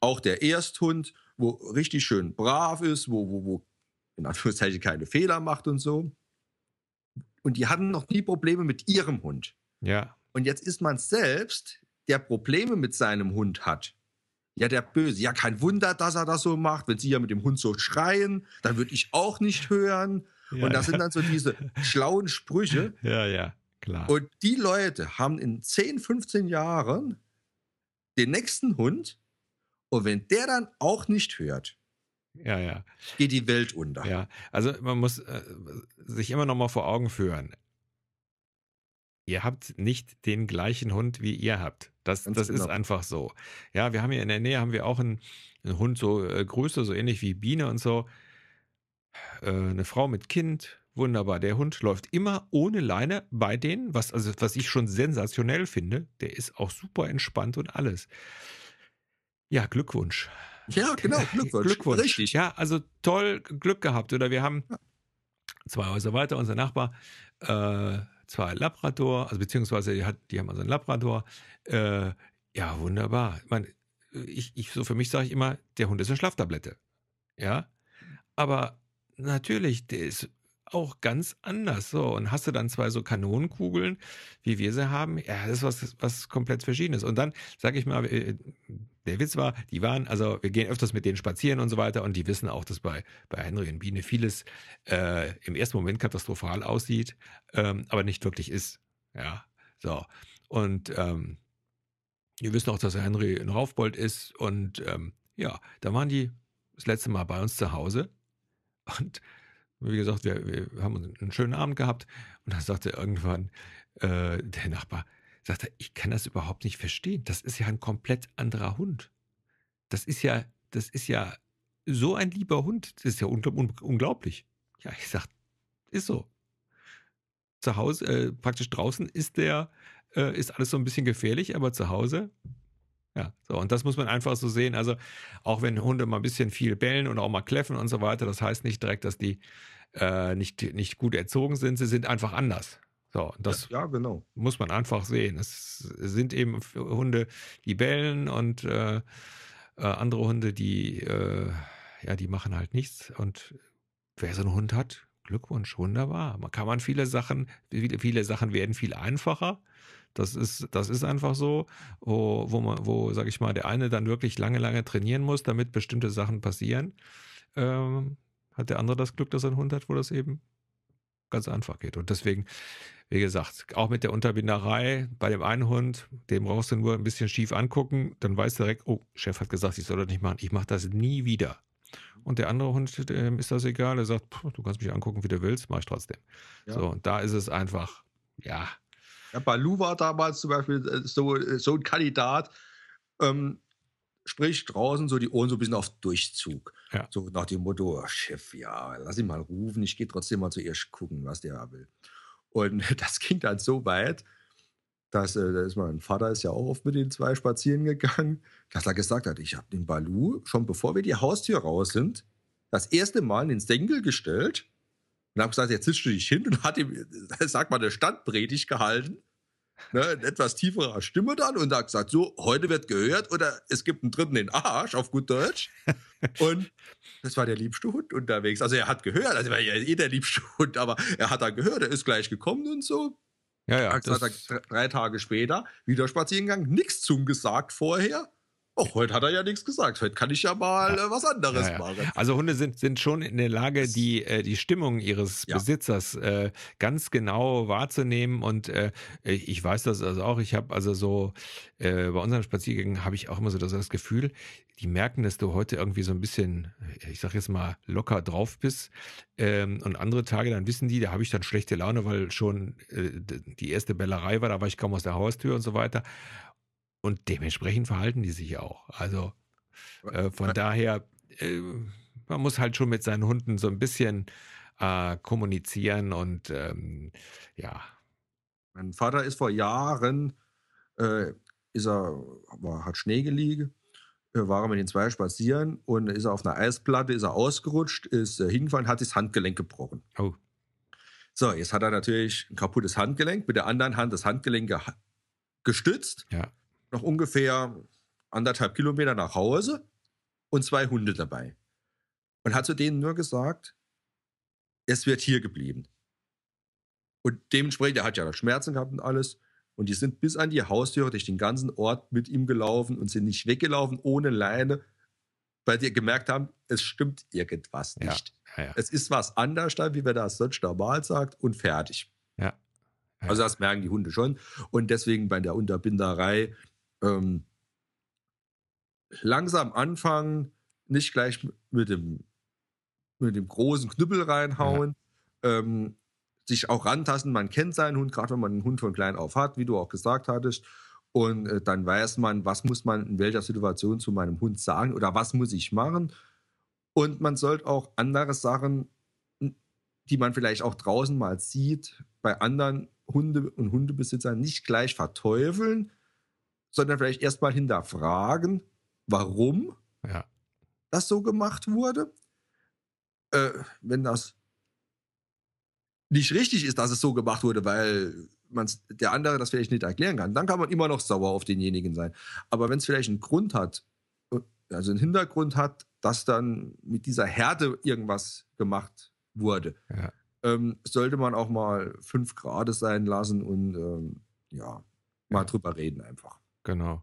auch der Ersthund, wo richtig schön brav ist, wo, wo, wo in Anführungszeichen keine Fehler macht und so. Und die hatten noch nie Probleme mit ihrem Hund. Ja, Und jetzt ist man selbst, der Probleme mit seinem Hund hat. Ja, der Böse. Ja, kein Wunder, dass er das so macht. Wenn sie ja mit dem Hund so schreien, dann würde ich auch nicht hören. ja, und das sind dann so diese schlauen Sprüche. ja, ja, klar. Und die Leute haben in 10, 15 Jahren den nächsten Hund. Und wenn der dann auch nicht hört, ja, ja. geht die Welt unter. Ja, also man muss äh, sich immer noch mal vor Augen führen. Ihr habt nicht den gleichen Hund, wie ihr habt. Das, Ganz das ist genau. einfach so. Ja, wir haben hier in der Nähe haben wir auch einen, einen Hund so äh, Größe, so ähnlich wie Biene und so. Äh, eine Frau mit Kind, wunderbar. Der Hund läuft immer ohne Leine bei denen, was also was ich schon sensationell finde. Der ist auch super entspannt und alles. Ja, Glückwunsch. Ja, genau. Glückwunsch. Glückwunsch. Richtig. Ja, also toll Glück gehabt. Oder wir haben zwei Häuser weiter, unser Nachbar, äh, zwei Labrador, also beziehungsweise die, hat, die haben also einen Labrador. Äh, ja, wunderbar. Ich, meine, ich, ich, so für mich sage ich immer, der Hund ist eine Schlaftablette. Ja, aber natürlich, der ist auch ganz anders. So, und hast du dann zwei so Kanonenkugeln, wie wir sie haben, ja, das ist was, was komplett Verschiedenes. Und dann, sage ich mal, äh, der Witz war, die waren, also wir gehen öfters mit denen spazieren und so weiter und die wissen auch, dass bei, bei Henry und Biene vieles äh, im ersten Moment katastrophal aussieht, ähm, aber nicht wirklich ist. Ja, so. Und ähm, wir wissen auch, dass Henry ein Raufbold ist und ähm, ja, da waren die das letzte Mal bei uns zu Hause und wie gesagt, wir, wir haben einen schönen Abend gehabt und dann sagte irgendwann äh, der Nachbar, sagte, ich kann das überhaupt nicht verstehen. Das ist ja ein komplett anderer Hund. Das ist ja, das ist ja so ein lieber Hund. Das ist ja ungl un unglaublich. Ja, ich sag, ist so. Zu Hause, äh, praktisch draußen ist der, äh, ist alles so ein bisschen gefährlich, aber zu Hause, ja, so. Und das muss man einfach so sehen. Also, auch wenn Hunde mal ein bisschen viel bellen und auch mal kläffen und so weiter, das heißt nicht direkt, dass die äh, nicht, nicht gut erzogen sind. Sie sind einfach anders. So, das ja, genau. muss man einfach sehen. Es sind eben Hunde, die bellen und äh, äh, andere Hunde, die, äh, ja, die machen halt nichts. Und wer so einen Hund hat, Glückwunsch, wunderbar. Man kann man viele Sachen, viele, viele Sachen werden viel einfacher. Das ist, das ist einfach so, wo, wo man, wo, sag ich mal, der eine dann wirklich lange, lange trainieren muss, damit bestimmte Sachen passieren. Ähm, hat der andere das Glück, dass er einen Hund hat, wo das eben ganz einfach geht. Und deswegen, wie gesagt, auch mit der Unterbinderei bei dem einen Hund, dem brauchst du nur ein bisschen schief angucken, dann weißt du direkt, oh, Chef hat gesagt, ich soll das nicht machen, ich mache das nie wieder. Und der andere Hund, dem ist das egal, er sagt, du kannst mich angucken, wie du willst, mache ich trotzdem. Ja. So, und da ist es einfach, ja. Ja, Balu war damals zum Beispiel so, so ein Kandidat. Ähm, sprich draußen so die Ohren so ein bisschen auf Durchzug. Ja. So nach dem Motto, oh, Chef, ja, lass ihn mal rufen, ich gehe trotzdem mal zuerst gucken, was der will. Und das ging dann so weit, dass, äh, dass mein Vater ist ja auch oft mit den zwei spazieren gegangen, dass er gesagt hat, ich habe den Balu schon bevor wir die Haustür raus sind, das erste Mal in den Senkel gestellt und habe gesagt, jetzt sitzt du dich hin und hat ihm, sag mal, eine Standpredigt gehalten. Ne, in etwas tieferer Stimme dann und hat gesagt, so, heute wird gehört oder es gibt einen dritten in Arsch, auf gut Deutsch. und das war der liebste Hund unterwegs. Also er hat gehört, also er war ja eh der liebste Hund, aber er hat dann gehört, er ist gleich gekommen und so. Ja, ja. Hat gesagt, drei Tage später wieder spazieren gegangen, nichts zum gesagt vorher. Oh, heute hat er ja nichts gesagt. Heute kann ich ja mal Ja. äh, was anderes Ja, ja. machen. Also Hunde sind, sind schon in der Lage, die, äh, die Stimmung ihres. Besitzers äh, ganz genau wahrzunehmen. Und äh, ich weiß das also auch. Ich habe also so äh, bei unseren Spaziergängen habe ich auch immer so das, das Gefühl, die merken, dass du heute irgendwie so ein bisschen, ich sag jetzt mal, locker drauf bist. Ähm, und andere Tage, dann wissen die, da habe ich dann schlechte Laune, weil schon äh, die erste Bellerei war, da war ich kaum aus der Haustür und so weiter. Und dementsprechend verhalten die sich auch. Also äh, von daher, äh, man muss halt schon mit seinen Hunden so ein bisschen äh, kommunizieren und ähm, ja, Mein Vater ist vor Jahren, äh, ist er, war, hat Schnee gelegen, äh, war mit den zwei spazieren und ist er auf einer Eisplatte, ist er ausgerutscht, ist äh, hingefallen, hat sich das Handgelenk gebrochen. oh, So, jetzt hat er natürlich ein kaputtes Handgelenk, mit der anderen Hand das Handgelenk gestützt, ja, noch ungefähr anderthalb Kilometer nach Hause und zwei Hunde dabei. Und hat zu denen nur gesagt, es wird hier geblieben. Und dementsprechend, er hat ja Schmerzen gehabt und alles. Und die sind bis an die Haustür durch den ganzen Ort mit ihm gelaufen und sind nicht weggelaufen ohne Leine, weil die gemerkt haben, es stimmt irgendwas Ja. nicht. ja, ja. Es ist was anders da, wie man das sonst normal sagt und fertig. Ja. Ja. Also das merken die Hunde schon. Und deswegen bei der Unterbinderei ähm, langsam anfangen, nicht gleich mit dem, mit dem großen Knüppel reinhauen, ähm, sich auch rantasten. Man kennt seinen Hund, gerade wenn man einen Hund von klein auf hat, wie du auch gesagt hattest. Und äh, dann weiß man, was muss man in welcher Situation zu meinem Hund sagen oder was muss ich machen. Und man sollte auch andere Sachen, die man vielleicht auch draußen mal sieht, bei anderen Hunde- und Hundebesitzern nicht gleich verteufeln, sondern vielleicht erstmal hinterfragen, warum ja. das so gemacht wurde. Äh, wenn das nicht richtig ist, dass es so gemacht wurde, weil man's, der andere das vielleicht nicht erklären kann, dann kann man immer noch sauer auf denjenigen sein. Aber wenn es vielleicht einen Grund hat, also einen Hintergrund hat, dass dann mit dieser Härte irgendwas gemacht wurde, Ja. ähm, sollte man auch mal fünf Grad sein lassen und ähm, ja, mal Ja. drüber reden einfach. Genau,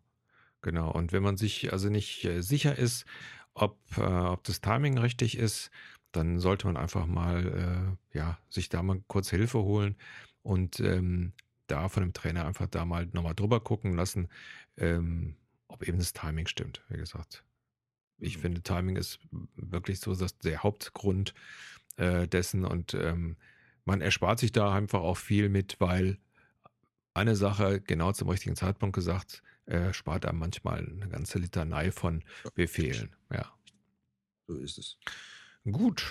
genau. Und wenn man sich also nicht äh, sicher ist, ob, äh, ob das Timing richtig ist, dann sollte man einfach mal, äh, ja, sich da mal kurz Hilfe holen und ähm, da von dem Trainer einfach da mal nochmal drüber gucken lassen, ähm, ob eben das Timing stimmt. Wie gesagt, ich Mhm. finde, Timing ist wirklich so das, der Hauptgrund äh, dessen und ähm, man erspart sich da einfach auch viel mit, weil eine Sache genau zum richtigen Zeitpunkt gesagt, äh, spart einem manchmal eine ganze Litanei von Befehlen. Ja. So ist es. Gut.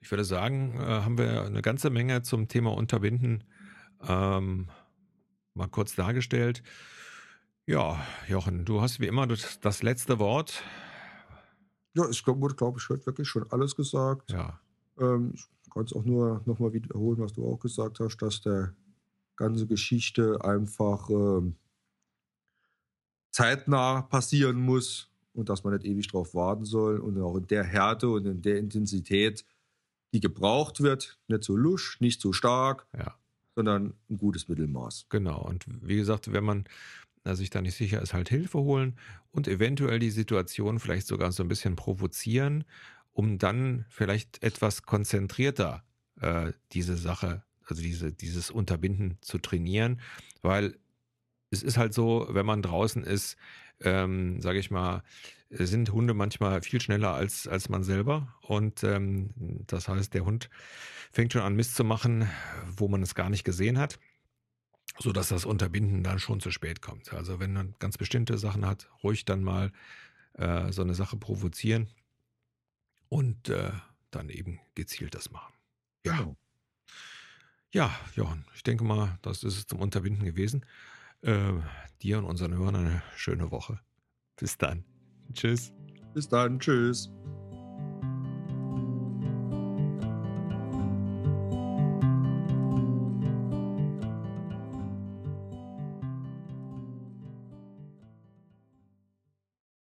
Ich würde sagen, äh, haben wir eine ganze Menge zum Thema Unterbinden ähm, mal kurz dargestellt. Ja, Jochen, du hast wie immer das, das letzte Wort. Ja, es wurde, glaube ich, heute wirklich schon alles gesagt. Ja, Ähm, ich kann es auch nur nochmal wiederholen, was du auch gesagt hast, dass der ganze Geschichte einfach ähm, zeitnah passieren muss und dass man nicht ewig drauf warten soll und auch in der Härte und in der Intensität, die gebraucht wird, nicht so lusch, nicht so stark, ja. sondern ein gutes Mittelmaß. Genau. Und wie gesagt, wenn man äh, sich da nicht sicher ist, halt Hilfe holen und eventuell die Situation vielleicht sogar so ein bisschen provozieren, um dann vielleicht etwas konzentrierter äh, diese Sache, also diese, dieses Unterbinden zu trainieren, weil es ist halt so, wenn man draußen ist, ähm, sage ich mal, sind Hunde manchmal viel schneller als, als man selber. Und ähm, das heißt, der Hund fängt schon an Mist zu machen, wo man es gar nicht gesehen hat so dass das Unterbinden dann schon zu spät kommt. Also wenn man ganz bestimmte Sachen hat, ruhig dann mal äh, so eine Sache provozieren und äh, dann eben gezielt das machen. Ja. Genau. Ja, Johann, ich denke mal, das ist es zum Unterbinden gewesen. Äh, dir und unseren Hörern eine schöne Woche. Bis dann. Tschüss. Bis dann. Tschüss.